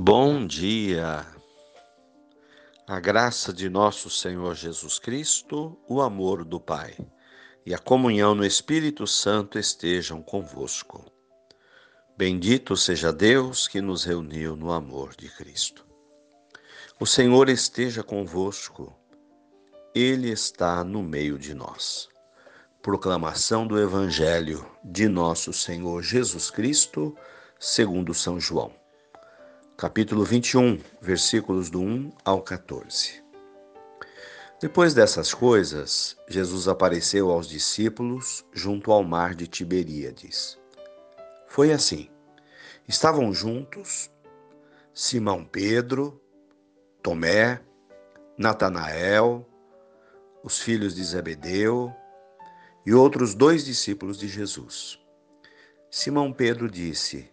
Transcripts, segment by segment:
Bom dia! A graça de nosso Senhor Jesus Cristo, o amor do Pai e a comunhão no Espírito Santo estejam convosco. Bendito seja Deus que nos reuniu no amor de Cristo. O Senhor esteja convosco, Ele está no meio de nós. Proclamação do Evangelho de nosso Senhor Jesus Cristo, segundo São João capítulo 21, versículos do 1 ao 14. Depois dessas coisas, Jesus apareceu aos discípulos junto ao mar de Tiberíades. Foi assim: estavam juntos Simão Pedro, Tomé, Natanael, os filhos de Zebedeu e outros dois discípulos de Jesus. Simão Pedro disse: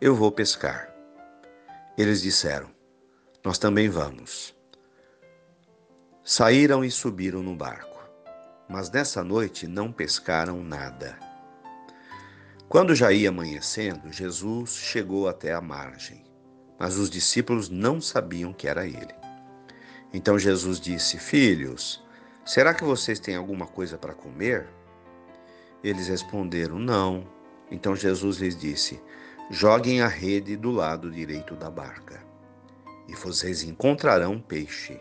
Eu vou pescar. Eles disseram: Nós também vamos. Saíram e subiram no barco, mas nessa noite não pescaram nada. Quando já ia amanhecendo, Jesus chegou até a margem, mas os discípulos não sabiam que era ele. Então Jesus disse: Filhos, será que vocês têm alguma coisa para comer? Eles responderam: Não. Então Jesus lhes disse: Joguem a rede do lado direito da barca, e vocês encontrarão peixe.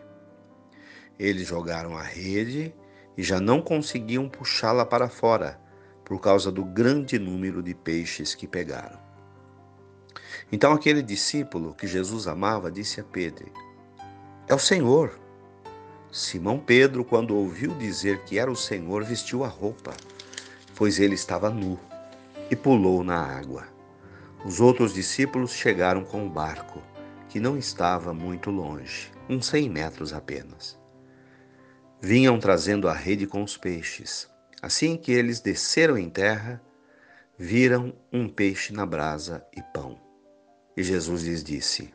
Eles jogaram a rede e já não conseguiam puxá-la para fora, por causa do grande número de peixes que pegaram. Então aquele discípulo que Jesus amava disse a Pedro: É o Senhor. Simão Pedro, quando ouviu dizer que era o Senhor, vestiu a roupa, pois ele estava nu, e pulou na água. Os outros discípulos chegaram com o barco, que não estava muito longe, uns cem metros apenas. Vinham trazendo a rede com os peixes. Assim que eles desceram em terra, viram um peixe na brasa e pão. E Jesus lhes disse: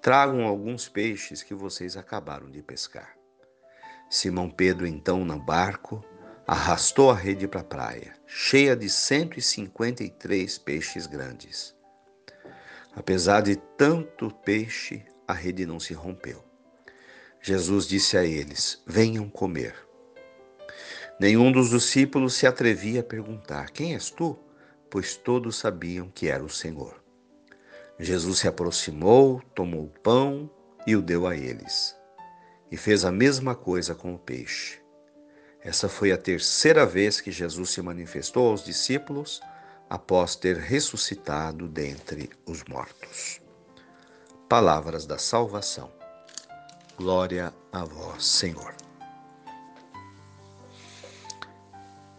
Tragam alguns peixes que vocês acabaram de pescar. Simão Pedro, então, no barco, arrastou a rede para a praia, cheia de 153 peixes grandes. Apesar de tanto peixe, a rede não se rompeu. Jesus disse a eles: Venham comer. Nenhum dos discípulos se atrevia a perguntar: Quem és tu? Pois todos sabiam que era o Senhor. Jesus se aproximou, tomou o pão e o deu a eles. E fez a mesma coisa com o peixe. Essa foi a terceira vez que Jesus se manifestou aos discípulos após ter ressuscitado dentre os mortos. Palavras da salvação. Glória a vós, Senhor.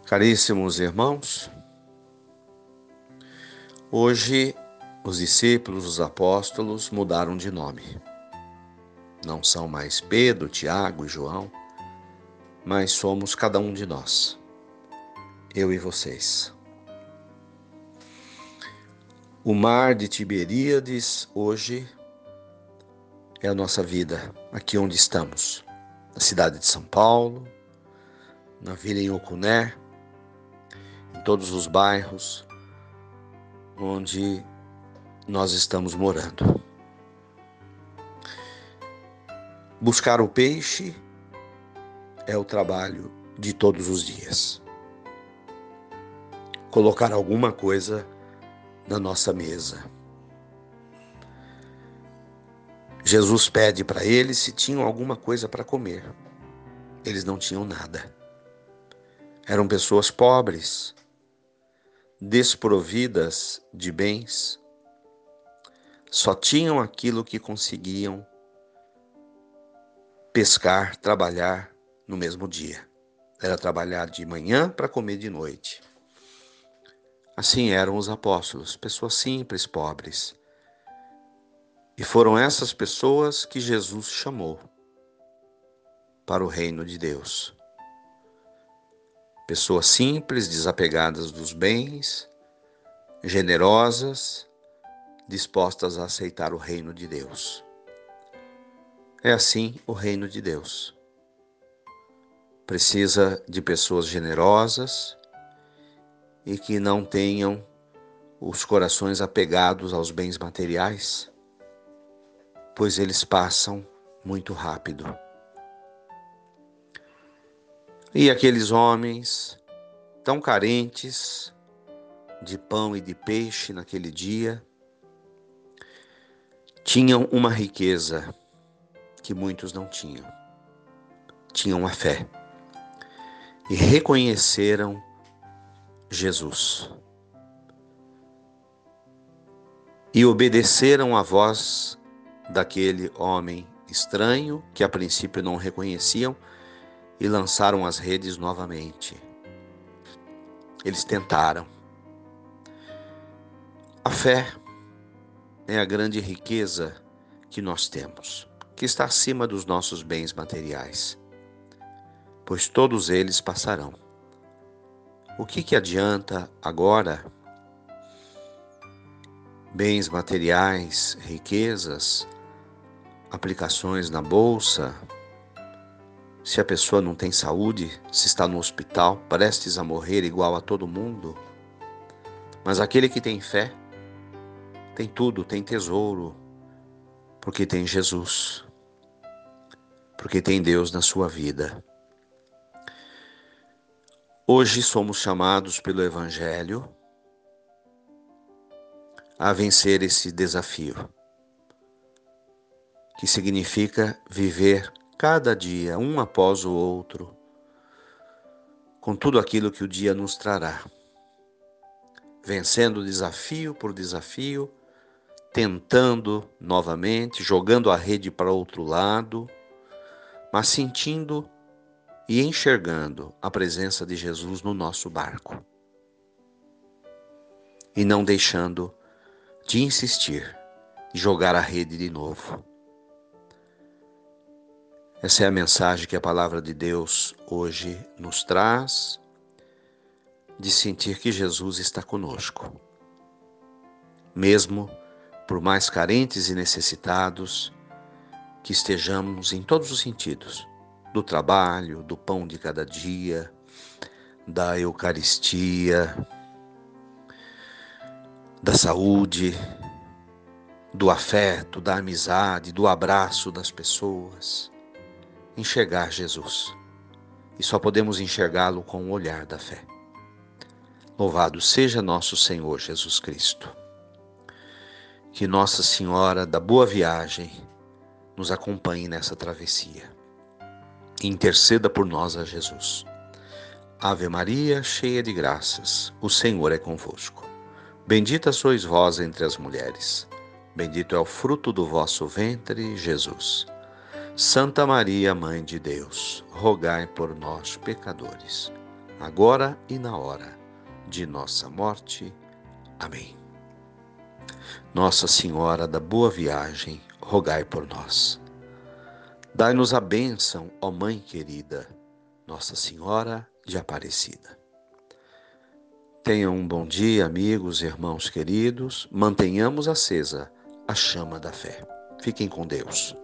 Caríssimos irmãos, hoje os discípulos, os apóstolos mudaram de nome. Não são mais Pedro, Tiago e João, mas somos cada um de nós, eu e vocês. O mar de Tiberíades hoje é a nossa vida, aqui onde estamos, na cidade de São Paulo, na vila em Ocuné, em todos os bairros onde nós estamos morando. Buscar o peixe é o trabalho de todos os dias. Colocar alguma coisa na nossa mesa. Jesus pede para eles se tinham alguma coisa para comer. Eles não tinham nada. Eram pessoas pobres, desprovidas de bens, só tinham aquilo que conseguiam pescar, trabalhar no mesmo dia. Era trabalhar de manhã para comer de noite. Assim eram os apóstolos, pessoas simples, pobres. E foram essas pessoas que Jesus chamou para o reino de Deus. Pessoas simples, desapegadas dos bens, generosas, dispostas a aceitar o reino de Deus. É assim o reino de Deus precisa de pessoas generosas e que não tenham os corações apegados aos bens materiais, pois eles passam muito rápido. E aqueles homens tão carentes de pão e de peixe naquele dia tinham uma riqueza que muitos não tinham. Tinham a fé e reconheceram Jesus. E obedeceram à voz daquele homem estranho que a princípio não reconheciam e lançaram as redes novamente. Eles tentaram. A fé é a grande riqueza que nós temos, que está acima dos nossos bens materiais, pois todos eles passarão. O que, que adianta agora bens materiais, riquezas, aplicações na bolsa, se a pessoa não tem saúde, se está no hospital, prestes a morrer igual a todo mundo. Mas aquele que tem fé, tem tudo, tem tesouro, porque tem Jesus, porque tem Deus na sua vida. Hoje somos chamados pelo Evangelho a vencer esse desafio, que significa viver cada dia, um após o outro, com tudo aquilo que o dia nos trará, vencendo desafio por desafio, tentando novamente, jogando a rede para outro lado, mas sentindo e enxergando a presença de Jesus no nosso barco. E não deixando de insistir e jogar a rede de novo. Essa é a mensagem que a palavra de Deus hoje nos traz, de sentir que Jesus está conosco. Mesmo por mais carentes e necessitados que estejamos em todos os sentidos, do trabalho, do pão de cada dia, da Eucaristia, da saúde, do afeto, da amizade, do abraço das pessoas. Enxergar Jesus. E só podemos enxergá-lo com o olhar da fé. Louvado seja nosso Senhor Jesus Cristo. Que Nossa Senhora da Boa Viagem nos acompanhe nessa travessia. Interceda por nós a Jesus. Ave Maria, cheia de graças, o Senhor é convosco. Bendita sois vós entre as mulheres. Bendito é o fruto do vosso ventre, Jesus. Santa Maria, Mãe de Deus, rogai por nós, pecadores, agora e na hora de nossa morte. Amém. Nossa Senhora da Boa Viagem, rogai por nós. Dai-nos a bênção, ó Mãe querida, Nossa Senhora de Aparecida. Tenham um bom dia, amigos, irmãos queridos. Mantenhamos acesa a chama da fé. Fiquem com Deus.